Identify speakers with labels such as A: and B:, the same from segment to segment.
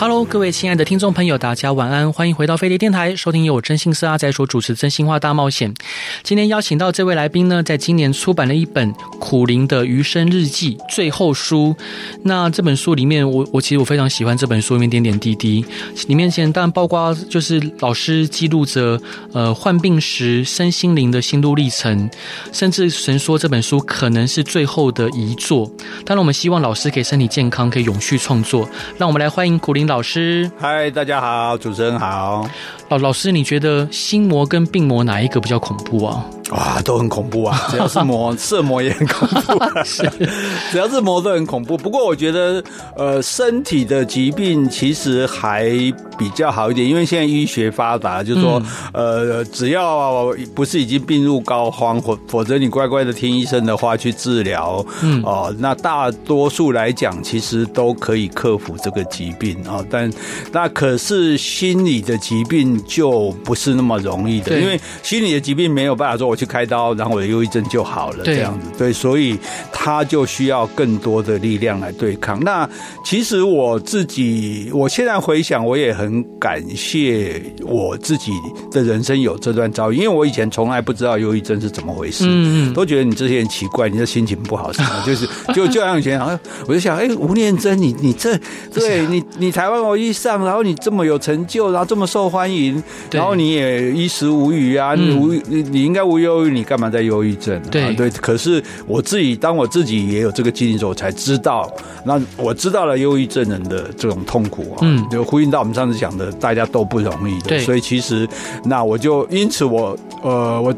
A: Hello，各位亲爱的听众朋友，大家晚安，欢迎回到飞碟电台，收听由我征信社阿仔所主持《真心话大冒险》。今天邀请到这位来宾呢，在今年出版了一本苦苓的余生日记最后书。那这本书里面我，我其实我非常喜欢这本书里面点点滴滴，里面前当然包括就是老师记录着呃患病时身心灵的心路历程，甚至神说这本书可能是最后的遗作。当然，我们希望老师可以身体健康，可以永续创作。让我们来欢迎苦苓。老师，
B: 嗨，大家好，主持人好。
A: 老老师，你觉得心魔跟病魔哪一个比较恐怖啊？
B: 哇，都很恐怖啊！只要是魔，色魔也很恐怖啊。是，只要是魔都很恐怖。不过我觉得，呃，身体的疾病其实还比较好一点，因为现在医学发达，就是说，嗯、呃，只要不是已经病入膏肓，或否则你乖乖的听医生的话去治疗，嗯，哦、呃，那大多数来讲，其实都可以克服这个疾病啊、呃。但那可是心理的疾病就不是那么容易的，因为心理的疾病没有办法说我。去开刀，然后我的忧郁症就好了，这样子对，所以他就需要更多的力量来对抗。那其实我自己，我现在回想，我也很感谢我自己的人生有这段遭遇，因为我以前从来不知道忧郁症是怎么回事，嗯，都觉得你这些人奇怪，你的心情不好什么，就是就就像以前，好像我就想，哎，吴念真，你你这对你你台湾我一上，然后你这么有成就，然后这么受欢迎，然后你也衣食无虞啊，你无你你应该无忧。忧郁，你干嘛在忧郁症？
A: 对、啊、
B: 对，可是我自己，当我自己也有这个经历之后，我才知道，那我知道了忧郁症人的这种痛苦啊，嗯，就呼应到我们上次讲的，大家都不容易的。对，所以其实，那我就因此我呃，我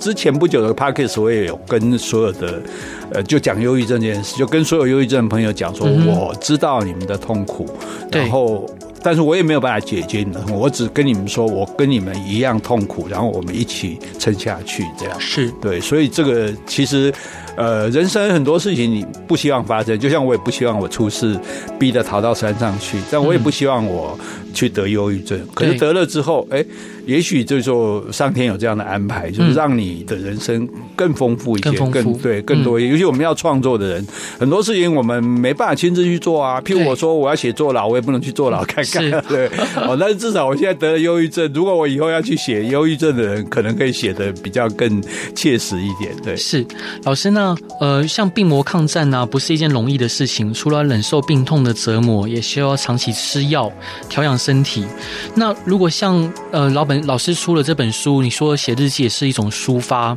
B: 之前不久的 Podcast 我也有跟所有的呃，就讲忧郁症这件事，就跟所有忧郁症的朋友讲说，嗯、我知道你们的痛苦，然后。但是我也没有办法解决你们，我只跟你们说，我跟你们一样痛苦，然后我们一起撑下去，这样
A: 是
B: 对。所以这个其实，呃，人生很多事情你不希望发生，就像我也不希望我出事，逼得逃到山上去，但我也不希望我去得忧郁症。可是得了之后，哎。也许就是说，上天有这样的安排，就是让你的人生更丰富一些，更，更对更多一些。尤其我们要创作的人，很多事情我们没办法亲自去做啊。譬如我说我要写坐牢，我也不能去坐牢看看。对，哦，但是至少我现在得了忧郁症，如果我以后要去写忧郁症的人，可能可以写的比较更切实一点。对，
A: 是老师呢，呃，像病魔抗战呢，不是一件容易的事情。除了忍受病痛的折磨，也需要长期吃药调养身体。那如果像呃老本。老师出了这本书，你说写日记也是一种抒发，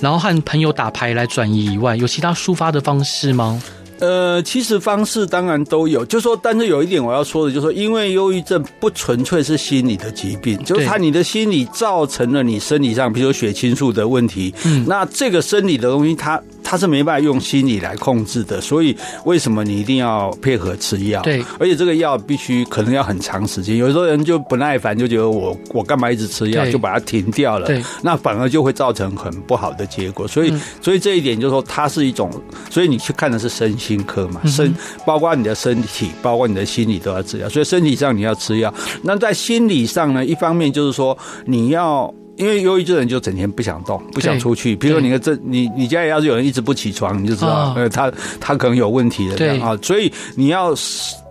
A: 然后和朋友打牌来转移以外，有其他抒发的方式吗？
B: 呃，其实方式当然都有，就说，但是有一点我要说的，就是说，因为忧郁症不纯粹是心理的疾病，就是它你的心理造成了你生理上，比如说血清素的问题，嗯，那这个生理的东西它。他是没办法用心理来控制的，所以为什么你一定要配合吃药？
A: 对，
B: 而且这个药必须可能要很长时间。有时候人就不耐烦，就觉得我我干嘛一直吃药，就把它停掉了。对，那反而就会造成很不好的结果。所以，嗯、所以这一点就是说，它是一种，所以你去看的是身心科嘛，身包括你的身体，包括你的心理都要治疗。所以身体上你要吃药，那在心理上呢，一方面就是说你要。因为忧郁症人就整天不想动，不想出去。比如说你的这，你你家里要是有人一直不起床，你就知道，呃，他他可能有问题的这样啊。所以你要。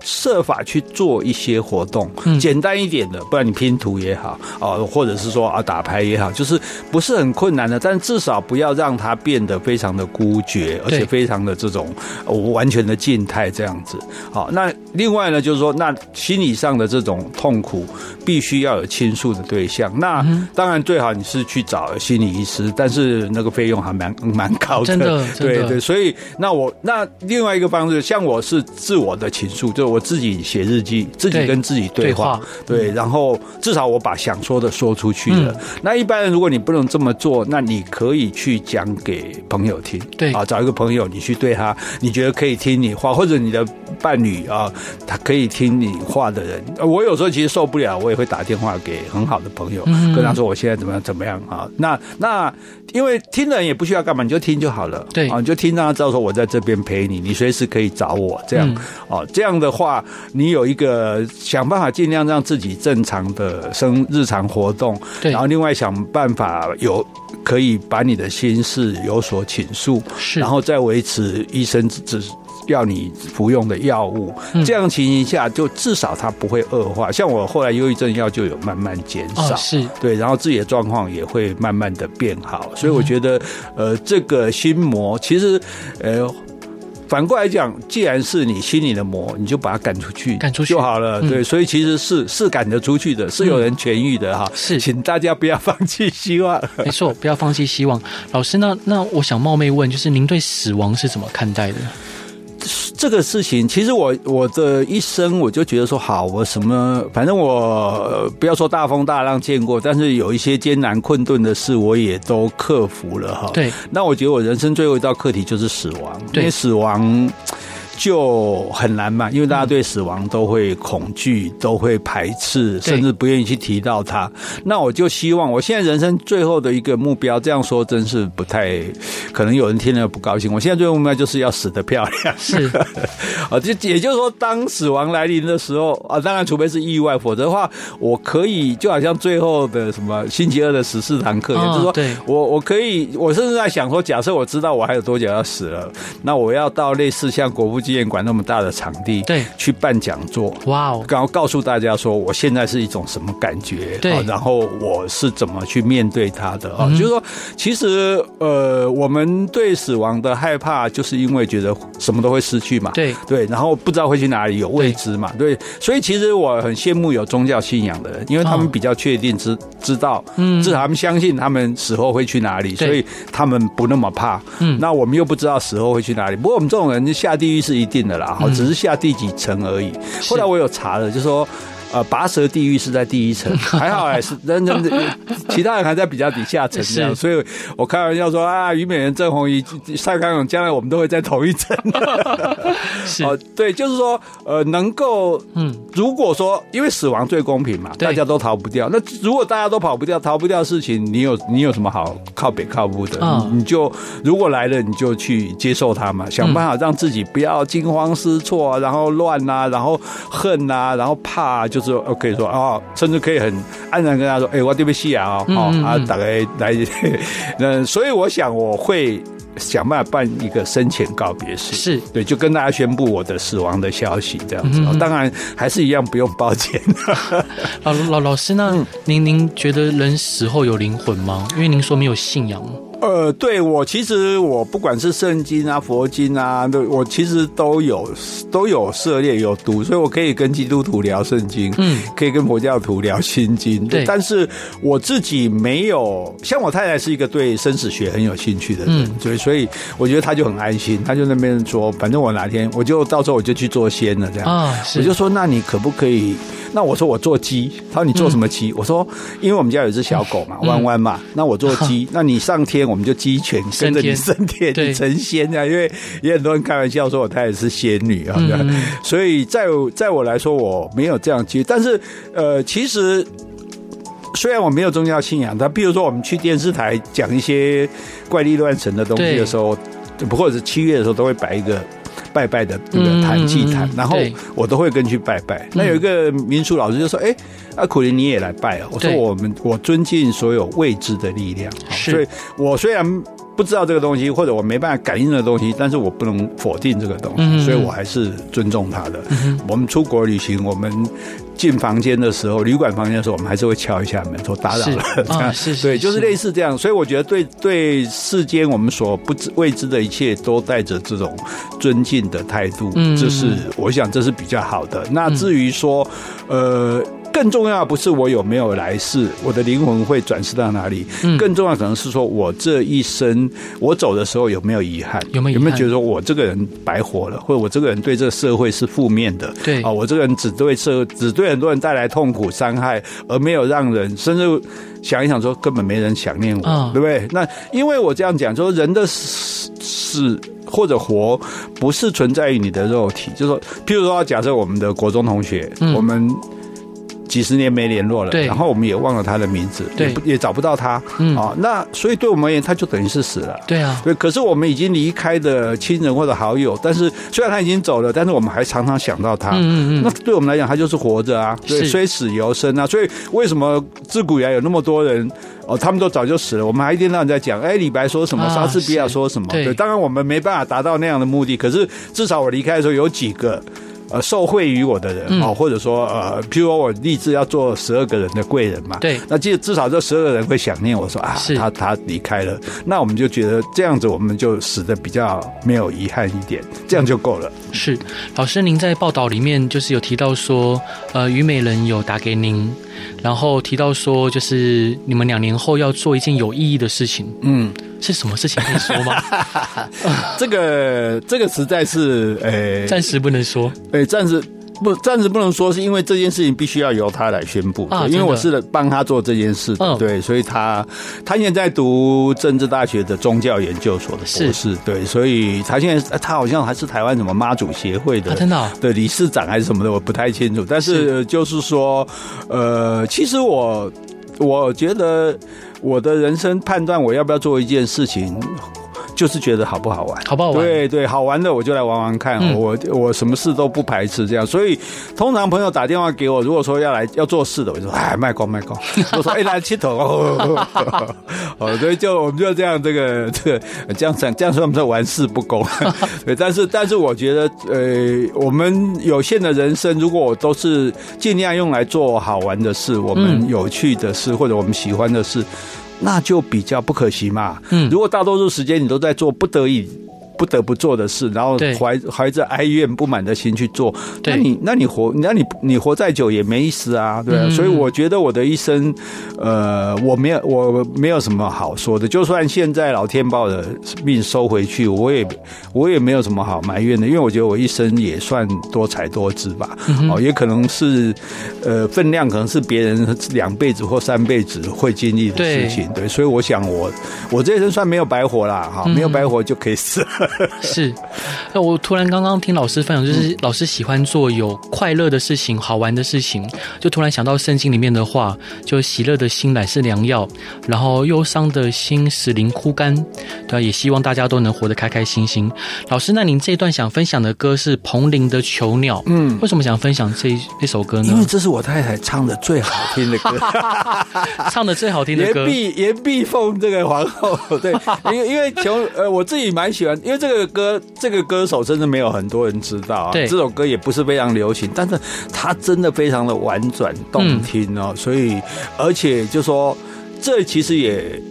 B: 设法去做一些活动，简单一点的，不然你拼图也好啊，或者是说啊打牌也好，就是不是很困难的，但至少不要让它变得非常的孤绝，而且非常的这种完全的静态这样子。好，那另外呢，就是说，那心理上的这种痛苦，必须要有倾诉的对象。那当然最好你是去找心理医师，但是那个费用还蛮蛮高的。真的，对对。所以那我那另外一个方式，像我是自我的倾诉，就。我自己写日记，自己跟自己对话，对，对，然后至少我把想说的说出去了。嗯、那一般人如果你不能这么做，那你可以去讲给朋友听，
A: 对啊，
B: 找一个朋友，你去对他，你觉得可以听你话，或者你的伴侣啊，他可以听你话的人。我有时候其实受不了，我也会打电话给很好的朋友，嗯、跟他说我现在怎么样怎么样啊。那那因为听的人也不需要干嘛，你就听就好了，
A: 对。啊，
B: 你就听让他知道说我在这边陪你，你随时可以找我这样。嗯。哦，这样的话，你有一个想办法尽量让自己正常的生日常活动，
A: 对，
B: 然后另外想办法有可以把你的心事有所倾诉，
A: 是，
B: 然后再维持医生只要你服用的药物，嗯、这样情形下就至少它不会恶化。像我后来忧郁症药就有慢慢减少，
A: 哦、是
B: 对，然后自己的状况也会慢慢的变好。所以我觉得，嗯、呃，这个心魔其实，呃。反过来讲，既然是你心里的魔，你就把它赶出去，
A: 赶出去
B: 就好了。对，所以其实是是赶得出去的，是有人痊愈的哈。
A: 是，
B: 请大家不要放弃希望。
A: 没错，不要放弃希望。老师，那那我想冒昧问，就是您对死亡是怎么看待的？
B: 这个事情，其实我我的一生，我就觉得说，好，我什么，反正我不要说大风大浪见过，但是有一些艰难困顿的事，我也都克服了哈。
A: 对，
B: 那我觉得我人生最后一道课题就是死亡，因为死亡。就很难嘛，因为大家对死亡都会恐惧，都会排斥，甚至不愿意去提到它。那我就希望，我现在人生最后的一个目标，这样说真是不太可能，有人听了不高兴。我现在最后目标就是要死得漂亮，
A: 是
B: 啊，就也就是说，当死亡来临的时候啊，当然除非是意外，否则的话，我可以就好像最后的什么星期二的十四堂课，也、就是说，
A: 对
B: 我我可以，我甚至在想说，假设我知道我还有多久要死了，那我要到类似像国父纪念馆那么大的场地，
A: 对，去
B: 办讲座，
A: 哇哦，
B: 然后告诉大家说我现在是一种什么感觉，
A: 对，
B: 然后我是怎么去面对它的啊？就是说，其实呃，我们对死亡的害怕，就是因为觉得什么都会失去嘛，
A: 对。
B: 对，然后不知道会去哪里，有未知嘛，对，所以其实我很羡慕有宗教信仰的人，因为他们比较确定知知道，嗯，至少他们相信他们死后会去哪里，所以他们不那么怕。嗯，那我们又不知道死后会去哪里，不过我们这种人下地狱是一定的。啦，好只是下第几层而已。后来我有查了，就是说。呃，拔舌地狱是在第一层，还好哎是人人，其他人还在比较底下层这样，所以我开玩笑说啊，虞美人、郑红怡、蔡康永，将来我们都会在同一层。对，就是说，呃，能够，嗯，如果说因为死亡最公平嘛，大家都逃不掉。那如果大家都跑不掉、逃不掉事情，你有你有什么好靠北靠不的？嗯，你就如果来了，你就去接受它嘛，想办法让自己不要惊慌失措，然后乱啊，然后恨啊，然后怕啊。就是 OK 说啊，甚至可以很安然跟他说：“哎，我对不起啊，哦啊，大概来，那，所以我想我会想办法办一个生前告别式，
A: 是
B: 对，就跟大家宣布我的死亡的消息，这样子。当然还是一样不用抱歉。老
A: 老老师，那您您觉得人死后有灵魂吗？因为您说没有信仰。
B: 呃，对我其实我不管是圣经啊、佛经啊，都我其实都有都有涉猎有读，所以我可以跟基督徒聊圣经，嗯，可以跟佛教徒聊心经。对，但是我自己没有，像我太太是一个对生死学很有兴趣的人，嗯，所以所以我觉得他就很安心，他就那边说，反正我哪天我就到时候我就去做仙了，这样啊，我就说那你可不可以？那我说我做鸡，他说你做什么鸡？嗯、我说因为我们家有一只小狗嘛，弯弯嘛，那我做鸡，那你上天我们就鸡犬跟着你升天，你成仙啊！因为也很多人开玩笑说我太太是仙女啊，嗯、所以在在我来说我没有这样去，但是呃，其实虽然我没有宗教信仰，但比如说我们去电视台讲一些怪力乱神的东西的时候，不或者是七月的时候都会摆一个。拜拜的那个坛祭坛，然后我都会跟去拜拜。那有一个民俗老师就说：“哎，阿苦林你也来拜啊？”我说：“我们我尊敬所有未知的力量，所以我虽然不知道这个东西，或者我没办法感应的东西，但是我不能否定这个东西，所以我还是尊重他的。我们出国旅行，我们。”进房间的时候，旅馆房间的时候，我们还是会敲一下门，说打扰了。这样
A: 是，是，
B: 对，就是类似这样。所以我觉得对，对对世间我们所不知未知的一切，都带着这种尊敬的态度。嗯，这是我想这是比较好的。那至于说，呃。更重要的不是我有没有来世，我的灵魂会转世到哪里，嗯、更重要可能是说我这一生我走的时候有没有遗憾，
A: 有没有
B: 有没有觉得说我这个人白活了，或者我这个人对这个社会是负面的，
A: 对。啊，
B: 我这个人只对社只对很多人带来痛苦伤害，而没有让人甚至想一想说根本没人想念我，哦、对不对？那因为我这样讲，说人的死或者活不是存在于你的肉体，就是说，譬如说，假设我们的国中同学，嗯、我们。几十年没联络了，然后我们也忘了他的名字，也也找不到他，嗯啊，那所以对我们而言，他就等于是死了，
A: 对啊，
B: 对。可是我们已经离开的亲人或者好友，但是虽然他已经走了，但是我们还常常想到他，嗯嗯嗯。那对我们来讲，他就是活着啊，对，虽死犹生啊。所以为什么自古以来有那么多人哦，他们都早就死了，我们还一天到晚在讲，哎，李白说什么，莎士比亚说什么，对。当然我们没办法达到那样的目的，可是至少我离开的时候有几个。呃，受惠于我的人哦，嗯、或者说呃，譬如说我立志要做十二个人的贵人嘛，
A: 对，
B: 那至至少这十二个人会想念我说啊，是。他他离开了，那我们就觉得这样子我们就死的比较没有遗憾一点，这样就够了。
A: 是，老师您在报道里面就是有提到说，呃，虞美人有打给您。然后提到说，就是你们两年后要做一件有意义的事情，嗯，是什么事情可以说吗？
B: 这个这个实在是，诶，
A: 暂时不能说，
B: 诶，暂时。不，暂时不能说，是因为这件事情必须要由他来宣布。啊，因为我是帮他做这件事的，嗯、对，所以他他现在在读政治大学的宗教研究所的博士，对，所以他现在他好像还是台湾什么妈祖协会的，
A: 真的
B: 对理事长还是什么的，我不太清楚。但是就是说，呃，其实我我觉得我的人生判断我要不要做一件事情。就是觉得好不好玩，
A: 好不好玩？
B: 对对，好玩的我就来玩玩看。嗯、我我什么事都不排斥这样，所以通常朋友打电话给我，如果说要来要做事的，我就说哎，卖光卖光。我说哎，来切头 哦，哦，所以就我们就这样，这个这个这样讲这样说，我们说玩世不恭。对，但是但是我觉得，呃，我们有限的人生，如果我都是尽量用来做好玩的事，我们有趣的事，或者我们喜欢的事。那就比较不可惜嘛。嗯，如果大多数时间你都在做不得已。不得不做的事，然后怀怀着哀怨不满的心去做，那你那你活，那你你活再久也没意思啊，对啊。所以我觉得我的一生，呃，我没有我没有什么好说的。就算现在老天把我的命收回去，我也我也没有什么好埋怨的，因为我觉得我一生也算多才多姿吧。哦，也可能是呃分量可能是别人两辈子或三辈子会经历的事情，对。所以我想我我这一生算没有白活啦，哈，没有白活就可以死了。
A: 是，那我突然刚刚听老师分享，就是老师喜欢做有快乐的事情、好玩的事情，就突然想到圣经里面的话，就喜乐的心乃是良药，然后忧伤的心使灵枯干，对啊，也希望大家都能活得开开心心。老师，那您这一段想分享的歌是彭羚的《囚鸟》，嗯，为什么想分享这这首歌呢？
B: 因为这是我太太唱的最好听的歌
A: 唱的最好听的歌，
B: 言必言必奉这个皇后，对，因为因为囚呃，我自己蛮喜欢，因为这个歌这个歌手真的没有很多人知道啊，对，这首歌也不是非常流行，但是它真的非常的婉转动听哦，嗯、所以而且就说这其实也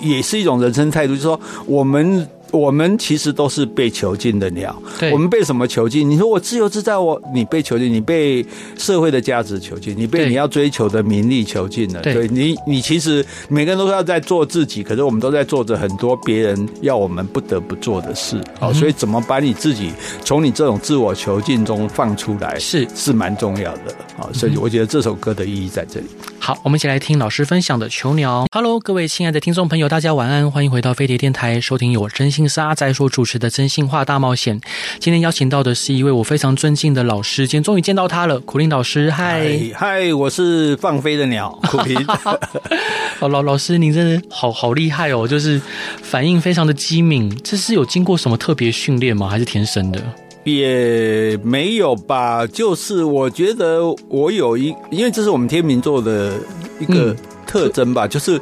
B: 也是一种人生态度，就是说我们。我们其实都是被囚禁的鸟。对，我们被什么囚禁？你说我自由自在，我你被囚禁，你被社会的价值囚禁，你被你要追求的名利囚禁了。对，你你其实每个人都是要在做自己，可是我们都在做着很多别人要我们不得不做的事。好，所以怎么把你自己从你这种自我囚禁中放出来，是是蛮重要的。好，所以我觉得这首歌的意义在这里。
A: 好，我们一起来听老师分享的《囚鸟》。Hello，各位亲爱的听众朋友，大家晚安，欢迎回到飞碟电台，收听由我真心是阿仔所主持的《真心话大冒险》。今天邀请到的是一位我非常尊敬的老师，今天终于见到他了，苦林老师。嗨
B: 嗨，我是放飞的鸟，苦苓。
A: 好，老老师，您真的好好厉害哦，就是反应非常的机敏。这是有经过什么特别训练吗？还是天生的？
B: 也没有吧，就是我觉得我有一，因为这是我们天秤座的一个特征吧，嗯、就是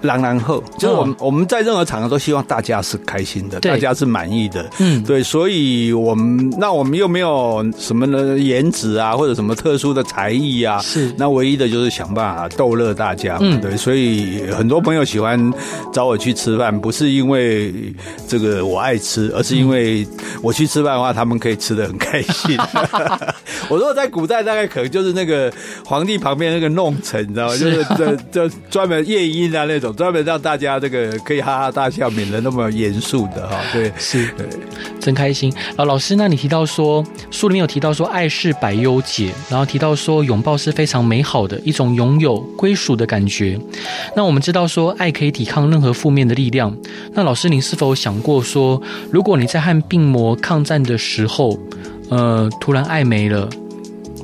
B: 然然后就是我们、哦、我们在任何场合都希望大家是开心的，大家是满意的，嗯，对，所以我们那我们又没有什么的颜值啊，或者什么特殊的才艺啊，是。那唯一的就是想办法逗乐大家，嗯，对，所以很多朋友喜欢找我去吃饭，不是因为这个我爱吃，而是因为我去吃饭的话，他们可以吃的很开心。我说在古代大概可能就是那个皇帝旁边那个弄臣，你知道吗？就是这这专门夜莺啊那种，专门让大家这个可以哈哈大笑，免得那么严肃的哈。对，是，对，
A: 真开心啊！老师，那你提到说书里面有提到说爱是百忧解，然后提到说拥抱是非常美好的一种拥有归属的感觉。那我们知道说爱可以抵抗任何负面的力量。那老师，您是否想过说，如果你在和病魔抗战的时候，呃，突然爱没了？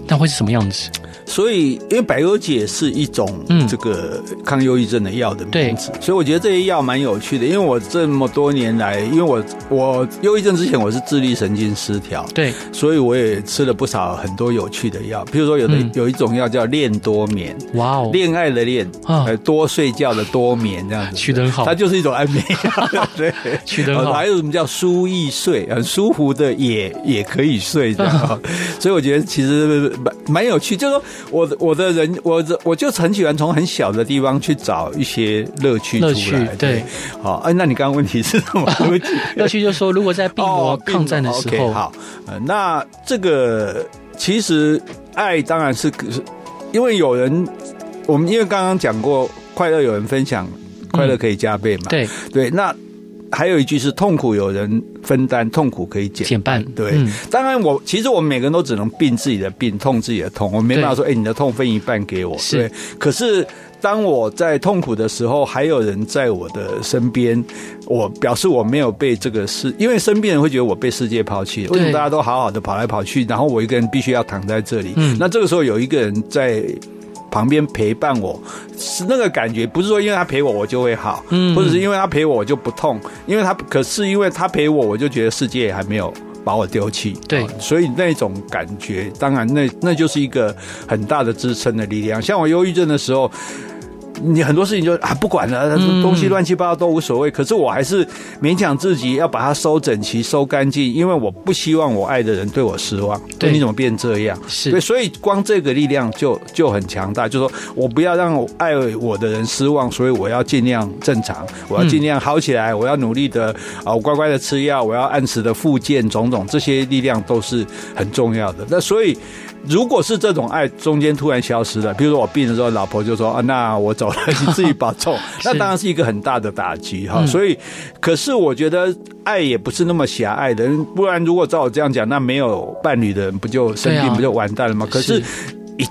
A: 那会是什么样子？
B: 所以，因为百忧解是一种这个抗忧郁症的药的名字，嗯、所以我觉得这些药蛮有趣的。因为我这么多年来，因为我我忧郁症之前我是自律神经失调，对，所以我也吃了不少很多有趣的药。比如说，有的、嗯、有一种药叫恋多眠，哇哦，恋爱的恋，呃，多睡觉的多眠这样子，取得很好，它就是一种安眠药，对，取得很好。还有什么叫舒易睡，很舒服的也也可以睡这样。所以我觉得其实蛮蛮有趣，就是说。我的我的人，我我就很喜欢从很小的地方去找一些乐趣出来。乐趣对，好，哎，那你刚刚问题是什么？
A: 乐趣就是说，如果在病魔抗战的时候，
B: 好，那这个其实爱当然是，因为有人，我们因为刚刚讲过，快乐有人分享，快乐可以加倍嘛。嗯、对对，那。还有一句是痛苦有人分担，痛苦可以减减半。对，嗯、当然我其实我们每个人都只能病自己的病，痛自己的痛。我没办法说，哎，你的痛分一半给我。是对。可是当我在痛苦的时候，还有人在我的身边，我表示我没有被这个世，因为身边人会觉得我被世界抛弃。为什么大家都好好的跑来跑去，然后我一个人必须要躺在这里？嗯，那这个时候有一个人在。旁边陪伴我，是那个感觉，不是说因为他陪我我就会好，嗯，或者是因为他陪我我就不痛，因为他可是因为他陪我，我就觉得世界还没有把我丢弃，对，所以那种感觉，当然那那就是一个很大的支撑的力量。像我忧郁症的时候。你很多事情就啊不管了，东西乱七八糟都无所谓。可是我还是勉强自己要把它收整齐、收干净，因为我不希望我爱的人对我失望。对，你怎么变这样？是对，所以光这个力量就就很强大。就是说我不要让我爱我的人失望，所以我要尽量正常，我要尽量好起来，我要努力的啊，我乖乖的吃药，我要按时的复健，种种这些力量都是很重要的。那所以。如果是这种爱中间突然消失了，比如说我病的时候，老婆就说啊，那我走了，你自己保重。那当然是一个很大的打击哈。所以，可是我觉得爱也不是那么狭隘的，不然如果照我这样讲，那没有伴侣的人不就生病不就完蛋了吗？可是。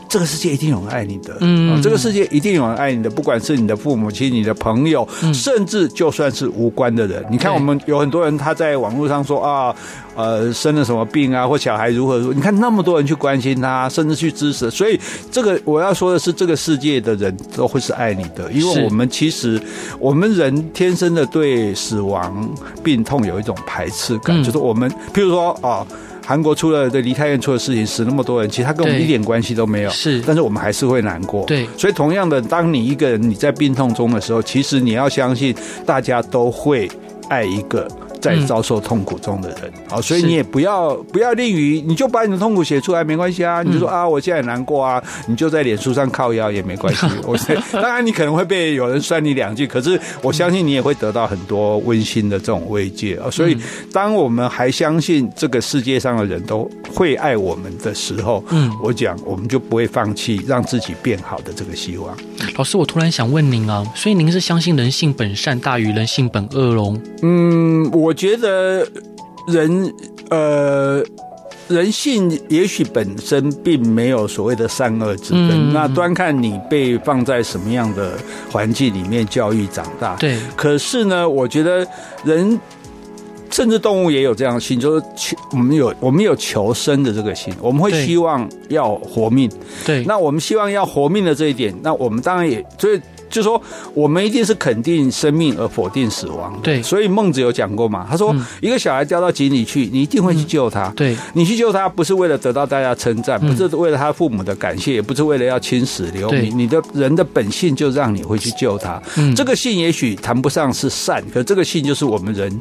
B: 这个世界一定有人爱你的，嗯，这个世界一定有人爱你的，不管是你的父母亲、你的朋友，甚至就算是无关的人。你看，我们有很多人他在网络上说啊，呃，生了什么病啊，或小孩如何如何，你看那么多人去关心他，甚至去支持。所以，这个我要说的是，这个世界的人都会是爱你的，因为我们其实我们人天生的对死亡、病痛有一种排斥感，就是我们，譬如说啊。韩国出了对梨泰院出的事情，死那么多人，其实他跟我们一点关系都没有。是，但是我们还是会难过。对，所以同样的，当你一个人你在病痛中的时候，其实你要相信，大家都会爱一个。在遭受痛苦中的人，好，所以你也不要不要吝于，你就把你的痛苦写出来，没关系啊。你就说啊，我现在很难过啊，你就在脸书上靠腰也没关系。我当然你可能会被有人酸你两句，可是我相信你也会得到很多温馨的这种慰藉啊。所以，当我们还相信这个世界上的人都会爱我们的时候，嗯，我讲我们就不会放弃让自己变好的这个希望。
A: 老师，我突然想问您啊，所以您是相信人性本善大于人性本恶喽？
B: 嗯，我。我觉得人呃，人性也许本身并没有所谓的善恶之分，嗯、那端看你被放在什么样的环境里面教育长大。对，可是呢，我觉得人甚至动物也有这样的心，就是求我们有我们有求生的这个心，我们会希望要活命。对，那我们希望要活命的这一点，那我们当然也所以。就说我们一定是肯定生命而否定死亡。
A: 对，
B: 所以孟子有讲过嘛，他说一个小孩掉到井里去，你一定会去救他。
A: 对，
B: 你去救他不是为了得到大家称赞，不是为了他父母的感谢，也不是为了要青史留名。你的人的本性就让你会去救他。这个性也许谈不上是善，可这个性就是我们人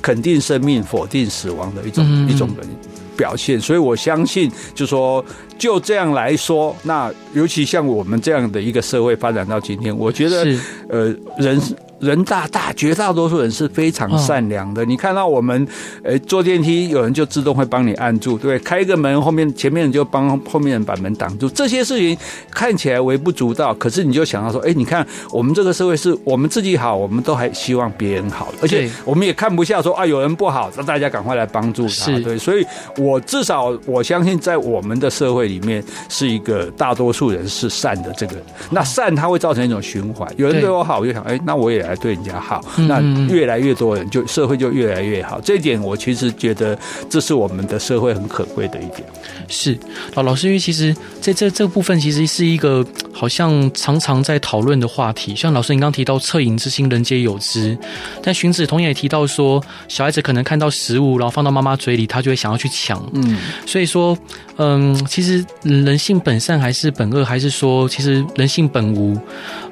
B: 肯定生命、否定死亡的一种一种人。表现，所以我相信，就说就这样来说，那尤其像我们这样的一个社会发展到今天，我觉得，呃，人。人大大绝大多数人是非常善良的。你看到我们，呃，坐电梯有人就自动会帮你按住，对，开一个门后面前面人就帮后面人把门挡住。这些事情看起来微不足道，可是你就想到说，哎，你看我们这个社会是我们自己好，我们都还希望别人好，而且我们也看不下说啊有人不好，那大家赶快来帮助他。对，所以我至少我相信在我们的社会里面是一个大多数人是善的。这个那善它会造成一种循环，有人对我好，我就想，哎，那我也。来对人家好，那越来越多人就社会就越来越好。这一点我其实觉得这是我们的社会很可贵的一点。
A: 是老老师，因为其实在这这部分其实是一个好像常常在讨论的话题。像老师你刚刚提到恻隐之心，人皆有之。但荀子同样也提到说，小孩子可能看到食物，然后放到妈妈嘴里，他就会想要去抢。嗯，所以说，嗯，其实人性本善还是本恶，还是说其实人性本无？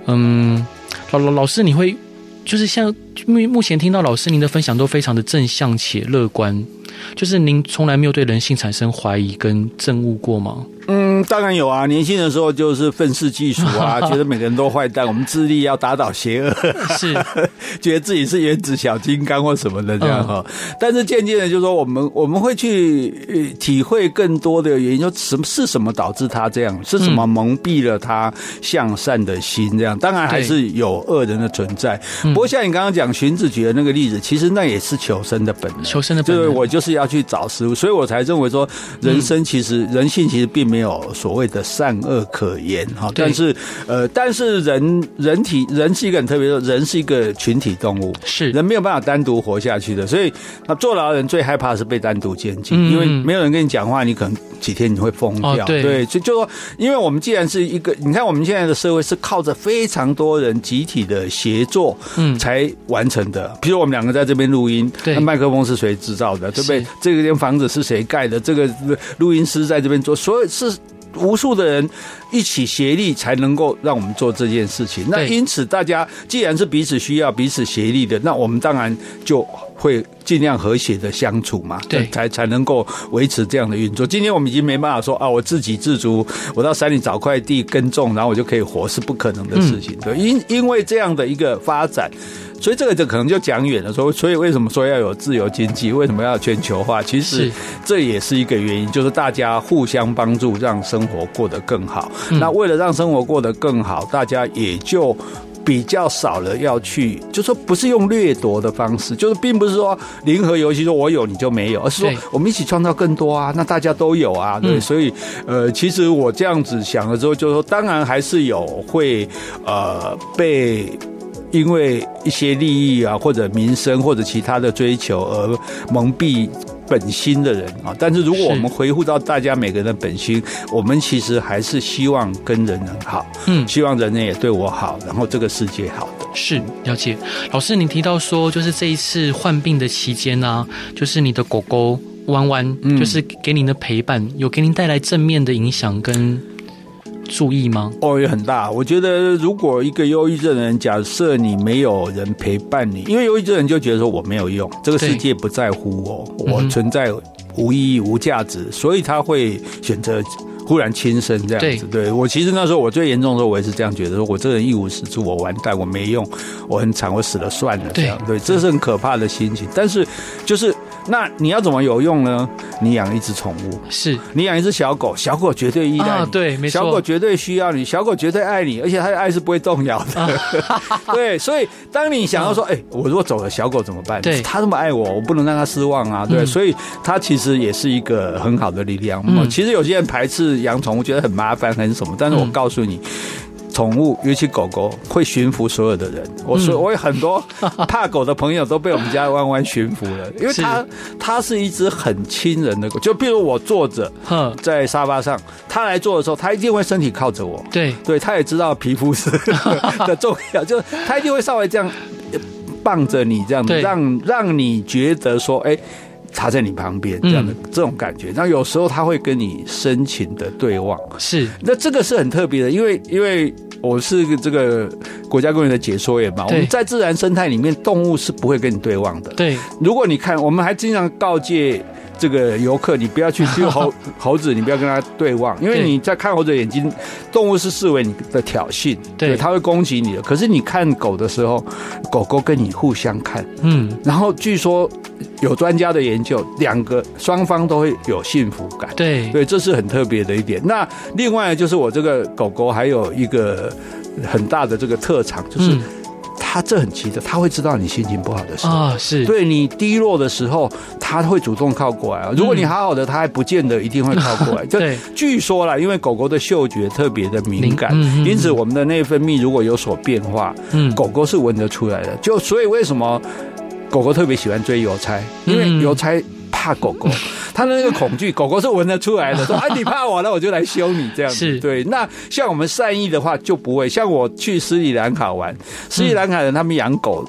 A: 嗯，老老老师你会。就是像目目前听到老师您的分享都非常的正向且乐观，就是您从来没有对人性产生怀疑跟憎恶过吗？
B: 嗯，当然有啊！年轻的时候就是愤世嫉俗啊，觉得每个人都坏蛋，我们致力要打倒邪恶，是 觉得自己是原子小金刚或什么的这样哈。嗯、但是渐渐的，就是说我们我们会去体会更多的原因，就什么是什么导致他这样，是什么蒙蔽了他向善的心这样。当然还是有恶人的存在。不过像你刚刚讲荀子举的那个例子，其实那也是求生的本能，
A: 求生的本能。
B: 对，我就是要去找食物，所以我才认为说，人生其实、嗯、人性其实并。没有所谓的善恶可言哈，但是呃，但是人人体人是一个很特别的，人是一个群体动物，是人没有办法单独活下去的，所以那坐牢的人最害怕的是被单独监禁，因为没有人跟你讲话，你可能几天你会疯掉，对，就就说，因为我们既然是一个，你看我们现在的社会是靠着非常多人集体的协作，嗯，才完成的。比如我们两个在这边录音，那麦克风是谁制造的，对不对？这个间房子是谁盖的？这个录音师在这边做，所有是。是无数的人一起协力，才能够让我们做这件事情。那因此，大家既然是彼此需要、彼此协力的，那我们当然就会尽量和谐的相处嘛。对，才才能够维持这样的运作。今天我们已经没办法说啊，我自给自足，我到山里找块地耕种，然后我就可以活，是不可能的事情。对，因因为这样的一个发展。所以这个就可能就讲远了，说所以为什么说要有自由经济？为什么要全球化？其实这也是一个原因，就是大家互相帮助，让生活过得更好。那为了让生活过得更好，大家也就比较少了要去，就说不是用掠夺的方式，就是并不是说零和游戏，说我有你就没有，而是说我们一起创造更多啊，那大家都有啊，对。所以呃，其实我这样子想了之后，就是说当然还是有会呃被。因为一些利益啊，或者民生，或者其他的追求而蒙蔽本心的人啊，但是如果我们回复到大家每个人的本心，我们其实还是希望跟人人好，嗯，希望人人也对我好，然后这个世界好的。
A: 是，了解。老师，您提到说，就是这一次患病的期间呢、啊，就是你的狗狗弯弯，就是给您的陪伴，有给您带来正面的影响跟。注意吗？
B: 哦，也很大。我觉得，如果一个忧郁症的人，假设你没有人陪伴你，因为忧郁症人就觉得说我没有用，这个世界不在乎我，我存在无意义、无价值，所以他会选择忽然轻生这样子。对，对我，其实那时候我最严重的时候，我也是这样觉得，说我这个人一无是处，我完蛋，我没用，我很惨，我死了算了这样。对，这是很可怕的心情。但是，就是。那你要怎么有用呢？你养一只宠物，是你养一只小狗，小狗绝对依赖你，啊、对，没错，小狗绝对需要你，小狗绝对爱你，而且它的爱是不会动摇的。啊、对，所以当你想要说，哎、欸，我如果走了，小狗怎么办？对，它这么爱我，我不能让它失望啊。对，嗯、所以它其实也是一个很好的力量。嗯，其实有些人排斥养宠物，觉得很麻烦，很什么，但是我告诉你。宠物，尤其狗狗会驯服所有的人。我说，我有很多 怕狗的朋友都被我们家弯弯驯服了，因为它它是一只很亲人的狗。就比如我坐着在沙发上，它来坐的时候，它一定会身体靠着我。
A: 对
B: 对，它也知道皮肤是 的重要，就它一定会稍微这样傍着你，这样子让让你觉得说，哎。他在你旁边，这样的、嗯、这种感觉，那有时候他会跟你深情的对望，
A: 是，
B: 那这个是很特别的，因为因为我是这个国家公园的解说员嘛，我们在自然生态里面，动物是不会跟你对望的。
A: 对，
B: 如果你看，我们还经常告诫这个游客，你不要去 揪猴猴子，你不要跟它对望，因为你在看猴子眼睛，动物是视为你的挑衅，对，它会攻击你的。可是你看狗的时候，狗狗跟你互相看，嗯，然后据说。有专家的研究，两个双方都会有幸福感。
A: 对
B: 对，这是很特别的一点。那另外就是我这个狗狗还有一个很大的这个特长，就是它这很奇特，他会知道你心情不好的时候
A: 啊，是
B: 对你低落的时候，他会主动靠过来啊。如果你好好的，他还不见得一定会靠过来。就，据说啦，因为狗狗的嗅觉特别的敏感，因此我们的内分泌如果有所变化，嗯，狗狗是闻得出来的。就所以为什么？狗狗特别喜欢追邮差，因为邮差怕狗狗，他的那个恐惧，狗狗是闻得出来的。说：“啊，你怕我，那我就来修你。”这样子对。那像我们善意的话就不会。像我去斯里兰卡玩，斯里兰卡人他们养狗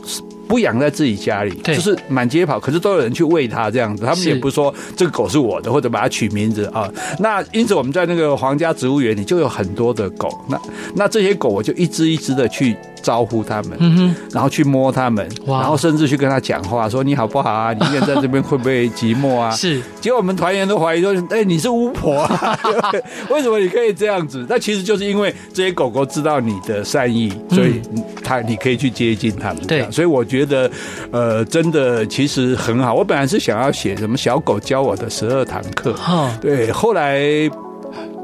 B: 不养在自己家里，就是满街跑，可是都有人去喂它这样子。他们也不说这个狗是我的，或者把它取名字啊。那因此我们在那个皇家植物园里就有很多的狗。那那这些狗我就一只一只的去。招呼他们，嗯哼，然后去摸他们，然后甚至去跟他讲话，说你好不好啊？你一个人在这边会不会寂寞啊？是，结果我们团员都怀疑说，哎，你是巫婆啊？为什么你可以这样子？那其实就是因为这些狗狗知道你的善意，所以它你可以去接近它们。对，所以我觉得，呃，真的其实很好。我本来是想要写什么小狗教我的十二堂课，对，后来。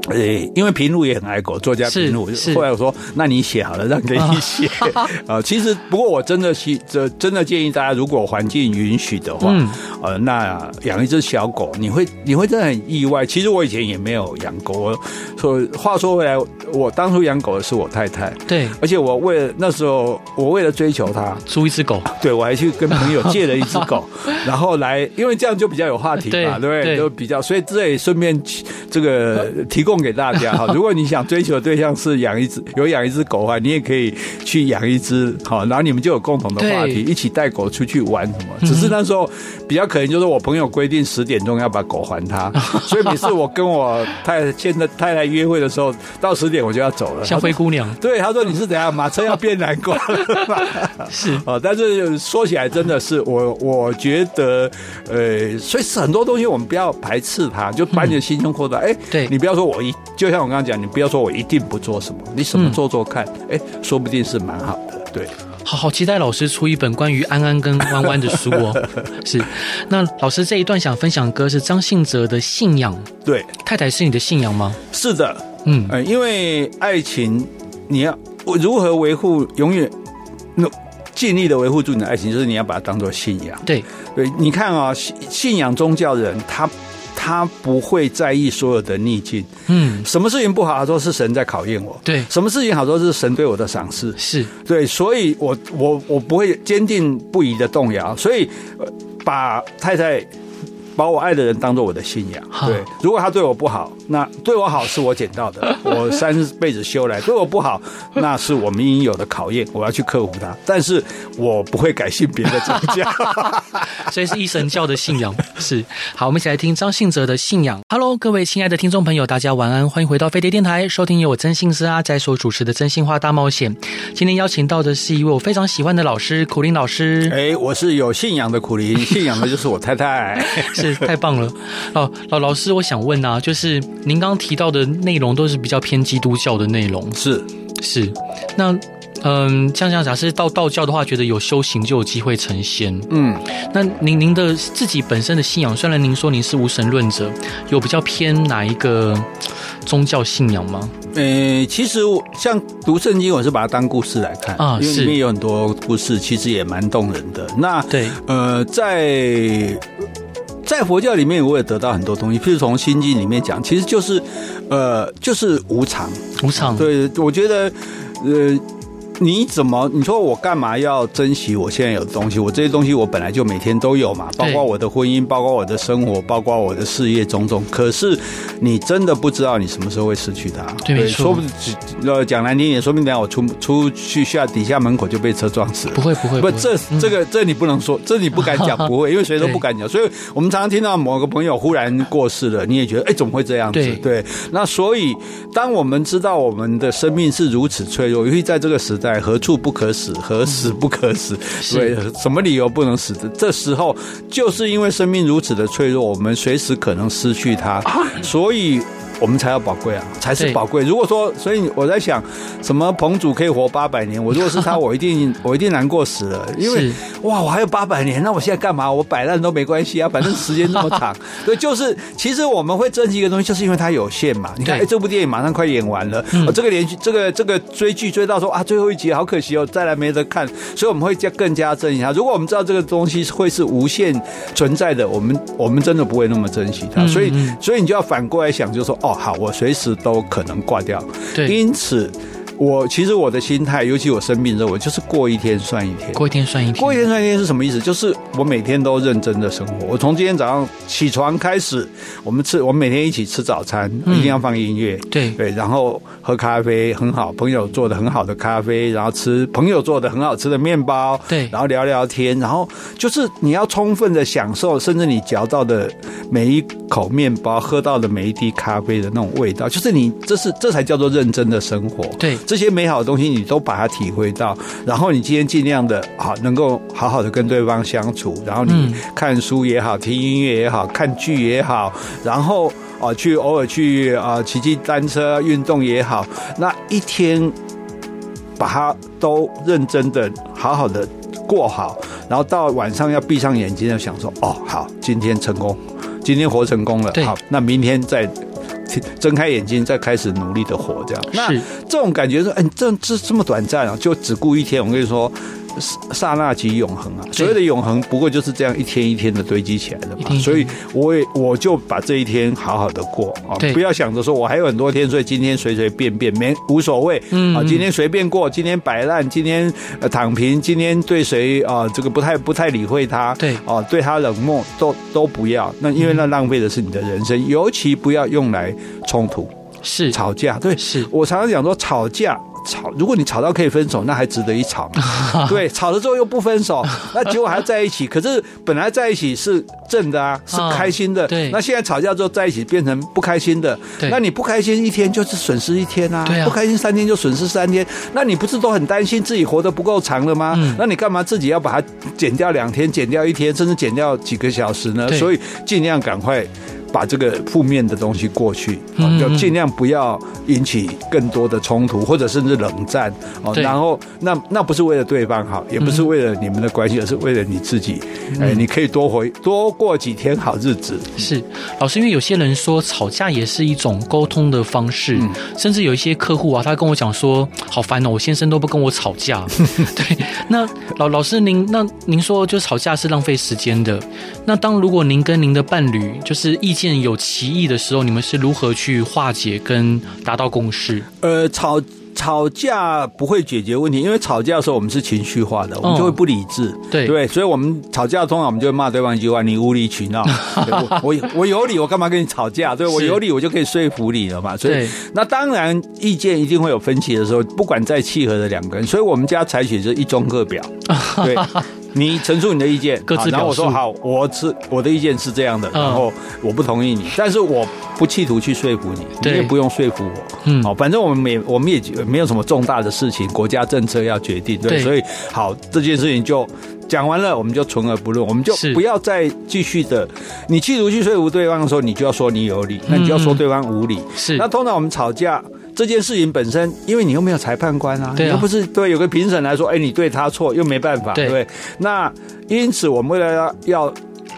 B: 呃，因为平路也很爱狗，作家平路。后来我说，那你写好了，让给你写 啊。其实，不过我真的是这真的建议大家，如果环境允许的话，嗯、呃，那养一只小狗，你会你会真的很意外。其实我以前也没有养狗。我说话说回来，我当初养狗的是我太太，对，而且我为了那时候，我为了追求她，
A: 租一只狗，
B: 对我还去跟朋友借了一只狗，然后来，因为这样就比较有话题嘛，对，对不对？对就比较，所以这也顺便这个提供。给大家 哈，如果你想追求的对象是养一只有养一只狗的话，你也可以去养一只好，然后你们就有共同的话题，一起带狗出去玩什么。只是那时候比较可能就是我朋友规定十点钟要把狗还他，所以每次我跟我太太现在太太约会的时候，到十点我就要走了。
A: 小灰姑娘，
B: 对，他说你是怎样马车要变南瓜了？是啊，但是说起来真的是我我觉得呃，所以是很多东西我们不要排斥它，就把你的心胸扩大。哎，对你不要说我一。就像我刚刚讲，你不要说我一定不做什么，你什么做做看，哎、嗯，说不定是蛮好的。对，
A: 好好期待老师出一本关于安安跟弯弯的书哦。是，那老师这一段想分享歌是张信哲的信仰。
B: 对，
A: 太太是你的信仰吗？
B: 是的，嗯，因为爱情，你要如何维护，永远那尽力的维护住你的爱情，就是你要把它当做信仰。对，对，你看啊、哦，信信仰宗教人他。他不会在意所有的逆境，嗯，什么事情不好，他说是神在考验我，对，什么事情好，说是神对我的赏识，是。对，所以我我我不会坚定不移的动摇，所以把太太。把我爱的人当做我的信仰，对。如果他对我不好，那对我好是我捡到的，我三辈子修来；对我不好，那是我们应有的考验，我要去克服它。但是我不会改信别的宗教，
A: 所以是一神教的信仰。是好，我们一起来听张信哲的信仰。Hello，各位亲爱的听众朋友，大家晚安，欢迎回到飞碟电台，收听由我真心师阿仔所主持的《真心话大冒险》。今天邀请到的是一位我非常喜欢的老师，苦林老师。
B: 哎，我是有信仰的苦林，信仰的就是我太太。
A: 是 太棒了，老老老师，我想问啊，就是您刚刚提到的内容都是比较偏基督教的内容，
B: 是。
A: 是，那嗯，像像假设到道教的话，觉得有修行就有机会成仙，嗯，那您您的自己本身的信仰，虽然您说您是无神论者，有比较偏哪一个宗教信仰吗？
B: 呃，其实我像读圣经，我是把它当故事来看啊，因为里面有很多故事，其实也蛮动人的。那对，呃，在。在佛教里面，我也得到很多东西。譬如从《心经》里面讲，其实就是，呃，就是无常，
A: 无常。
B: 对，我觉得，呃。你怎么？你说我干嘛要珍惜我现在有的东西？我这些东西我本来就每天都有嘛，包括我的婚姻，包括我的生活，包括我的事业种种。可是你真的不知道你什么时候会失去它。
A: 对。
B: 说不，呃，讲难听点，说不定等下我出出去下底下门口就被车撞死了。
A: 不会，不会，
B: 不，这这个这你不能说，这你不敢讲，不会，因为谁都不敢讲。所以我们常常听到某个朋友忽然过世了，你也觉得，哎，怎么会这样子？对，对。那所以，当我们知道我们的生命是如此脆弱，尤其在这个时代，何处不可。死何时不可死？对，什么理由不能死的？这时候就是因为生命如此的脆弱，我们随时可能失去它，所以。我们才要宝贵啊，才是宝贵。如果说，所以我在想，什么彭祖可以活八百年？我如果是他，我一定我一定难过死了。因为哇，我还有八百年，那我现在干嘛？我摆烂都没关系啊，反正时间这么长。对，就是其实我们会珍惜一个东西，就是因为它有限嘛。你看，哎，这部电影马上快演完了，嗯、这个连续这个这个追剧追到说啊，最后一集好可惜哦，再来没得看。所以我们会加更加珍惜它。如果我们知道这个东西会是无限存在的，我们我们真的不会那么珍惜它。所以所以你就要反过来想，就是说哦。好，我随时都可能挂掉，对，因此。我其实我的心态，尤其我生病之后，我就是过一天算一天，
A: 过一天算一天，
B: 过一天算一天是什么意思？就是我每天都认真的生活。我从今天早上起床开始，我们吃，我们每天一起吃早餐，嗯、一定要放音乐，
A: 对
B: 对，然后喝咖啡，很好，朋友做的很好的咖啡，然后吃朋友做的很好吃的面包，
A: 对，
B: 然后聊聊天，然后就是你要充分的享受，甚至你嚼到的每一口面包，喝到的每一滴咖啡的那种味道，就是你这是这才叫做认真的生活，
A: 对。
B: 这些美好的东西，你都把它体会到，然后你今天尽量的好，能够好好的跟对方相处，然后你看书也好，听音乐也好，看剧也好，然后啊，去偶尔去啊骑骑单车运动也好，那一天把它都认真的好好的过好，然后到晚上要闭上眼睛，要想说哦，好，今天成功，今天活成功了，好，那明天再。睁开眼睛，再开始努力的活，这样。那这种感觉是，哎，这这这么短暂啊，就只顾一天。我跟你说。刹那即永恒啊！所谓的永恒，不过就是这样一天一天的堆积起来的嘛。所以，我也我就把这一天好好的过啊，不要想着说我还有很多天，所以今天随随便便没无所谓。啊，今天随便过，今天摆烂，今天躺平，今天对谁啊这个不太不太理会他，对啊，对他冷漠都都不要。那因为那浪费的是你的人生，尤其不要用来冲突，是吵架。对，是我常常讲说吵架。吵，如果你吵到可以分手，那还值得一吵吗？对，吵了之后又不分手，那结果还要在一起。可是本来在一起是正的啊，是开心的。对，那现在吵架之后在一起变成不开心的。对，那你不开心一天就是损失一天啊。不开心三天就损失三天。那你不是都很担心自己活得不够长了吗？嗯，那你干嘛自己要把它减掉两天，减掉一天，甚至减掉几个小时呢？所以尽量赶快。把这个负面的东西过去，要尽量不要引起更多的冲突，或者甚至冷战哦。然后，那那不是为了对方好，也不是为了你们的关系，而是为了你自己。哎，你可以多回多过几天好日子。是老师，因为有些人说吵架也是一种沟通的方式，甚至有一些客户啊，他跟我讲说，好烦哦，我先生都不跟我吵架。对，那老老师您那您说，就吵架是浪费时间的。那当如果您跟您的伴侣就是意见见有歧义的时候，你们是如何去化解跟达到共识？呃，吵吵架不会解决问题，因为吵架的时候我们是情绪化的，我们就会不理智。哦、对对，所以我们吵架通常我们就会骂对方一句话：“你无理取闹。”我 我有理，我干嘛跟你吵架？对，我有理，我就可以说服你了嘛。所以那当然意见一定会有分歧的时候，不管再契合的两个人，所以我们家采取是一中各表。对。你陈述你的意见。然后我说好，我是我的意见是这样的，然后我不同意你，但是我不企图去说服你，你也不用说服我。嗯，好，反正我们没我们也没有什么重大的事情，国家政策要决定，对，所以好，这件事情就讲完了，我们就存而不论，我们就不要再继续的。你企图去说服对方的时候，你就要说你有理，那你就要说对方无理。是，那通常我们吵架。这件事情本身，因为你又没有裁判官啊，你又不是对有个评审来说，哎，你对他错，又没办法，对不对？那因此，我们为了要要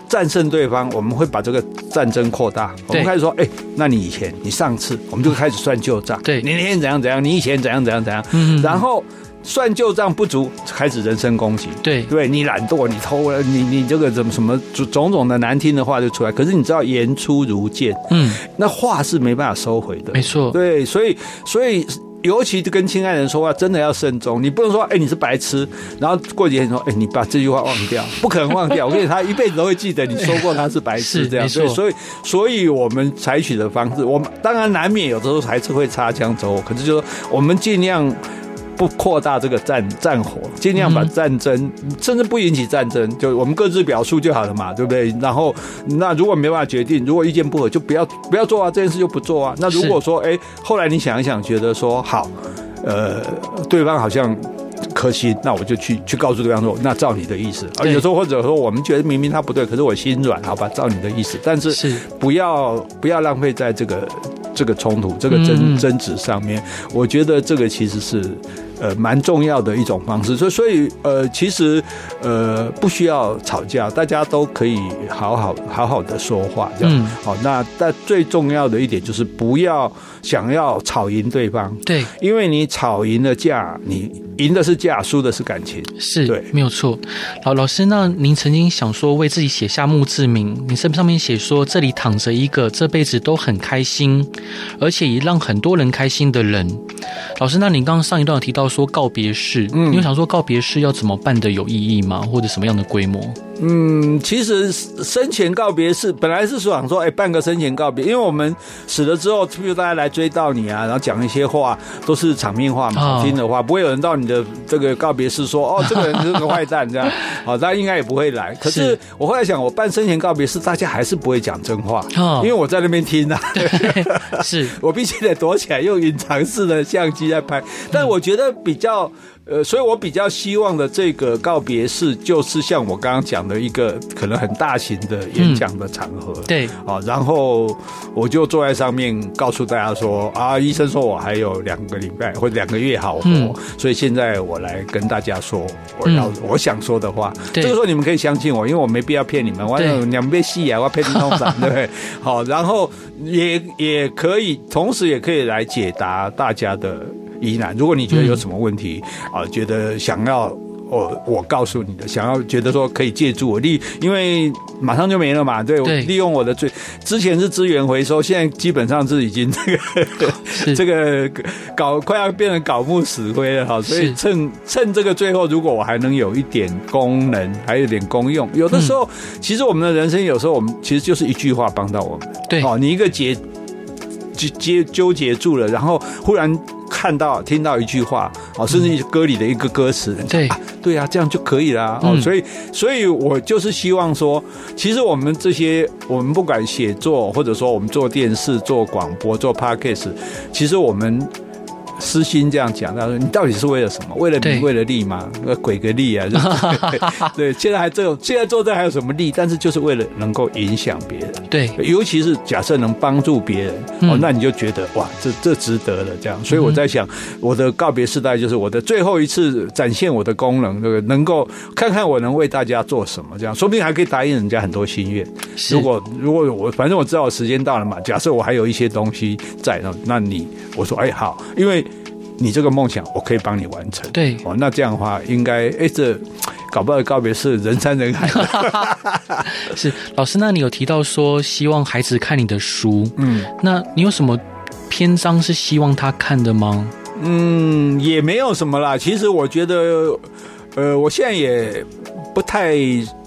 B: 战胜对方，我们会把这个战争扩大。我们开始说，哎，那你以前，你上次，我们就开始算旧账。对，你以前怎样怎样，你以前怎样怎样怎样，嗯，然后。算旧账不足，开始人身攻击。对，对你懒惰，你偷了，你你这个怎么什么种种的难听的话就出来。可是你知道言出如剑，嗯，那话是没办法收回的。没错，对，所以所以尤其跟亲爱的人说话，真的要慎重。你不能说，哎，你是白痴，然后过几天说，哎，你把这句话忘掉，不可能忘掉。我跟你，他一辈子都会记得你说过他是白痴 这样。所以，所以，所以我们采取的方式，我们当然难免有的时候还是会擦枪走火，可是就说我们尽量。不扩大这个战战火，尽量把战争、嗯、甚至不引起战争，就我们各自表述就好了嘛，对不对？然后那如果没办法决定，如果意见不合，就不要不要做啊，这件事就不做啊。那如果说哎，后来你想一想，觉得说好，呃，对方好像可惜，那我就去去告诉对方说，那照你的意思。而有时候或者说我们觉得明明他不对，可是我心软，好吧，照你的意思。但是不要不要浪费在这个这个冲突、这个争、嗯、争执上面。我觉得这个其实是。呃，蛮重要的一种方式，所以所以呃，其实呃，不需要吵架，大家都可以好好好好的说话，这样。嗯。好，那但最重要的一点就是不要想要吵赢对方，
A: 对，
B: 因为你吵赢了架，你赢的是架，输的是感情，
A: 是
B: 对，
A: 没有错。老老师，那您曾经想说为自己写下墓志铭，你身上面写说这里躺着一个这辈子都很开心，而且也让很多人开心的人。老师，那您刚刚上一段有提到。说告别式，嗯，你有想说告别式要怎么办的有意义吗？或者什么样的规模？
B: 嗯，其实生前告别式本来是想说，哎，办个生前告别，因为我们死了之后，譬如大家来追悼你啊，然后讲一些话，都是场面话嘛，好听的话，不会有人到你的这个告别式说，哦，这个人是个坏蛋这样，好，大家应该也不会来。可是我后来想，我办生前告别式，大家还是不会讲真话，因为我在那边听啊，
A: 是。
B: 我必须得躲起来，用隐藏式的相机在拍，但我觉得比较。呃，所以我比较希望的这个告别式，就是像我刚刚讲的一个可能很大型的演讲的场合，
A: 嗯、对，
B: 啊，然后我就坐在上面告诉大家说啊，医生说我还有两个礼拜或者两个月好活，嗯、所以现在我来跟大家说我要、嗯、我想说的话，这个时候你们可以相信我，因为我没必要骗你们，我两倍戏啊，我骗你弄啥，对不对？好，然后也也可以，同时也可以来解答大家的。疑难，如果你觉得有什么问题啊、觉得想要我我告诉你的，想要觉得说可以借助我利，因为马上就没了嘛，对，对。利用我的最之前是资源回收，现在基本上是已经 这个这个搞快要变成搞木死灰了哈，所以趁趁这个最后，如果我还能有一点功能，还有点功用，有的时候、嗯、其实我们的人生有时候我们其实就是一句话帮到我们，
A: 对，
B: 哦，你一个结结结纠结住了，然后忽然。看到、听到一句话，哦，甚至歌里的一个歌词，
A: 对、
B: 啊，对啊，这样就可以了，哦，所以，所以我就是希望说，其实我们这些，我们不管写作，或者说我们做电视、做广播、做 Podcast，其实我们。私心这样讲，他说：“你到底是为了什么？为了名，为了利吗？那鬼个利啊！对，现在还这种，现在做这还有什么利？但是就是为了能够影响别人。
A: 对，
B: 尤其是假设能帮助别人，嗯、哦，那你就觉得哇，这这值得了。这样，所以我在想，我的告别式代就是我的最后一次展现我的功能，这个能够看看我能为大家做什么。这样，说不定还可以答应人家很多心愿。如果如果我反正我知道我时间到了嘛，假设我还有一些东西在，那那你我说哎好，因为。你这个梦想，我可以帮你完成。
A: 对，
B: 哦，那这样的话，应该哎，这搞不好告别是人山人海。
A: 是老师，那你有提到说希望孩子看你的书，嗯，那你有什么篇章是希望他看的吗？
B: 嗯，也没有什么啦。其实我觉得，呃，我现在也不太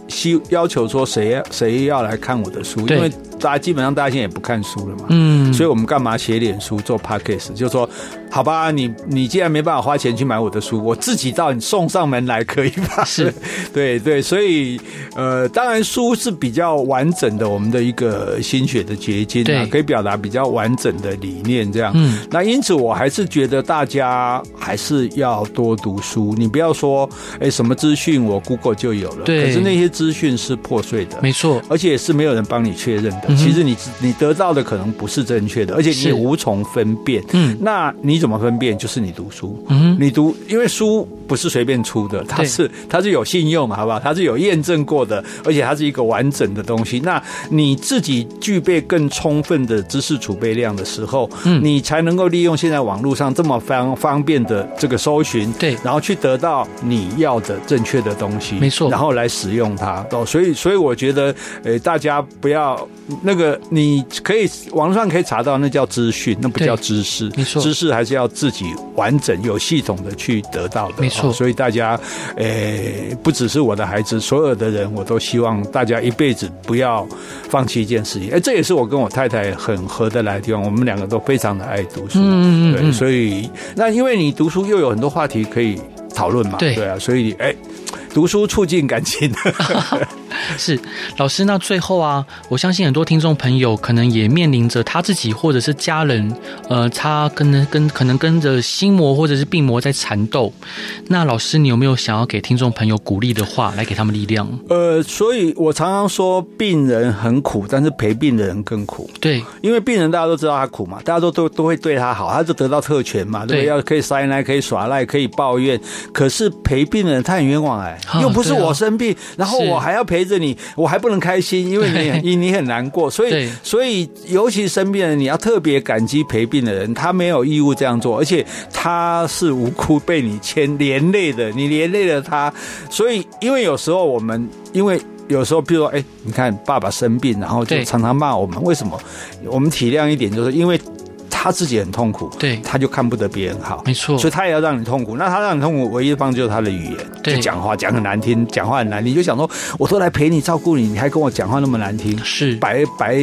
B: 希要求说谁要谁要来看我的书，因为。大家基本上大家现在也不看书了嘛，嗯，所以我们干嘛写脸书做 podcast？就是说，好吧，你你既然没办法花钱去买我的书，我自己到你送上门来可以吧？
A: 是，
B: 对对，所以呃，当然书是比较完整的，我们的一个心血的结晶啊，可以表达比较完整的理念这样。嗯，那因此我还是觉得大家还是要多读书。你不要说，哎，什么资讯我 Google 就有了，对，可是那些资讯是破碎的，
A: 没错，
B: 而且是没有人帮你确认的。其实你你得到的可能不是正确的，而且你也无从分辨。嗯，那你怎么分辨？就是你读书。嗯，你读，因为书不是随便出的，它是它是有信用，好不好？它是有验证过的，而且它是一个完整的东西。那你自己具备更充分的知识储备量的时候，嗯，你才能够利用现在网络上这么方方便的这个搜寻，
A: 对，
B: 然后去得到你要的正确的东西，
A: 没错，
B: 然后来使用它。哦，所以所以我觉得，呃，大家不要。那个你可以网络上可以查到，那叫资讯，那不叫知识。没错，知识还是要自己完整有系统的去得到的。
A: 没错，
B: 所以大家，诶，不只是我的孩子，所有的人，我都希望大家一辈子不要放弃一件事情。哎，这也是我跟我太太很合得来的地方。我们两个都非常的爱读书，嗯嗯，对，所以那因为你读书又有很多话题可以讨论嘛，对对啊，所以哎。读书促进感情
A: 是老师。那最后啊，我相信很多听众朋友可能也面临着他自己或者是家人，呃，他跟跟可能跟着心魔或者是病魔在缠斗。那老师，你有没有想要给听众朋友鼓励的话，来给他们力量？
B: 呃，所以我常常说，病人很苦，但是陪病的人更苦。
A: 对，
B: 因为病人大家都知道他苦嘛，大家都都都会对他好，他就得到特权嘛，对，要可以塞奶，可以耍赖，可以抱怨。可是陪病的人他很冤枉哎。又不是我生病，然后我还要陪着你，我还不能开心，因为你你你很难过，所以所以尤其生病的人，你要特别感激陪病的人，他没有义务这样做，而且他是无辜被你牵连累的，你连累了他，所以因为有时候我们因为有时候，比如说哎，你看爸爸生病，然后就常常骂我们，为什么？我们体谅一点，就是因为。他自己很痛苦，
A: 对，
B: 他就看不得别人好，
A: 没错，
B: 所以他也要让你痛苦。那他让你痛苦，唯一的方式就是他的语言，对，就讲话讲很难听，讲话很难，你就想说，我都来陪你照顾你，你还跟我讲话那么难听，
A: 是
B: 白白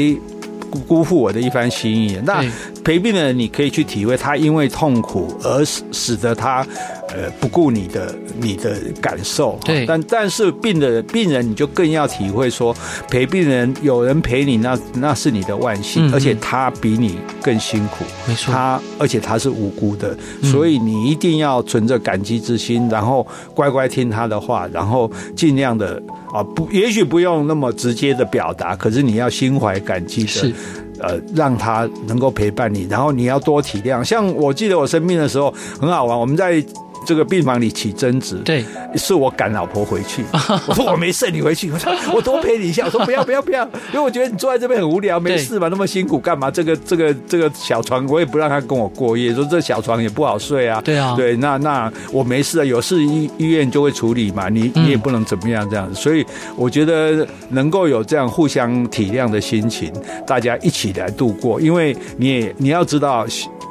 B: 辜负我的一番心意。那陪病的人，你可以去体会他因为痛苦而使使得他。呃，不顾你的你的感受，
A: 对，
B: 但但是病的病人，你就更要体会说，陪病人有人陪你，那那是你的万幸，嗯，而且他比你更辛苦，
A: 没错，
B: 他而且他是无辜的，所以你一定要存着感激之心，然后乖乖听他的话，然后尽量的啊，不，也许不用那么直接的表达，可是你要心怀感激的，是呃，让他能够陪伴你，然后你要多体谅。像我记得我生病的时候很好玩，我们在。这个病房里起争执，
A: 对，
B: 是我赶老婆回去。我说我没事，你回去。我 说我多陪你一下。我说不要不要不要，因为我觉得你坐在这边很无聊，没事嘛，那么辛苦干嘛？这个这个这个小床我也不让他跟我过夜，说这小床也不好睡啊。
A: 对啊，
B: 对，那那我没事啊，有事医医院就会处理嘛，你你也不能怎么样这样子。所以我觉得能够有这样互相体谅的心情，大家一起来度过，因为你也你要知道。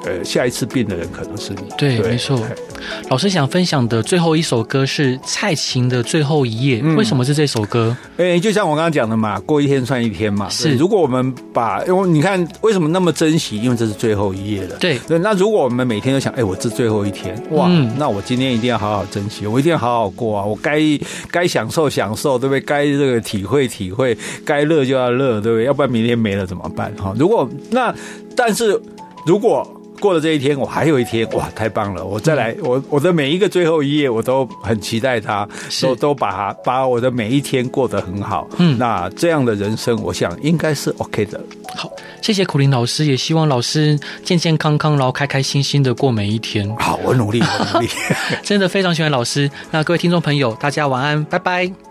B: 呃，下一次病的人可能是你。
A: 对，对没错。老师想分享的最后一首歌是蔡琴的《最后一夜》，嗯，为什么是这首歌？
B: 哎，就像我刚刚讲的嘛，过一天算一天嘛。是，如果我们把，因为你看为什么那么珍惜？因为这是最后一夜了。
A: 对
B: 对。那如果我们每天都想，哎，我这最后一天，哇，嗯，那我今天一定要好好珍惜，我一定要好好过啊！我该该享受享受，对不对？该这个体会体会，该乐就要乐，对不对？要不然明天没了怎么办？哈，如果那，但是如果。过了这一天，我还有一天，哇，太棒了！我再来，我我的每一个最后一页，我都很期待它，都都把它把我的每一天过得很好。嗯，那这样的人生，我想应该是 OK 的。
A: 好，谢谢苦林老师，也希望老师健健康康，然后开开心心的过每一天。
B: 好，我努力，我努力。
A: 真的非常喜欢老师。那各位听众朋友，大家晚安，拜拜。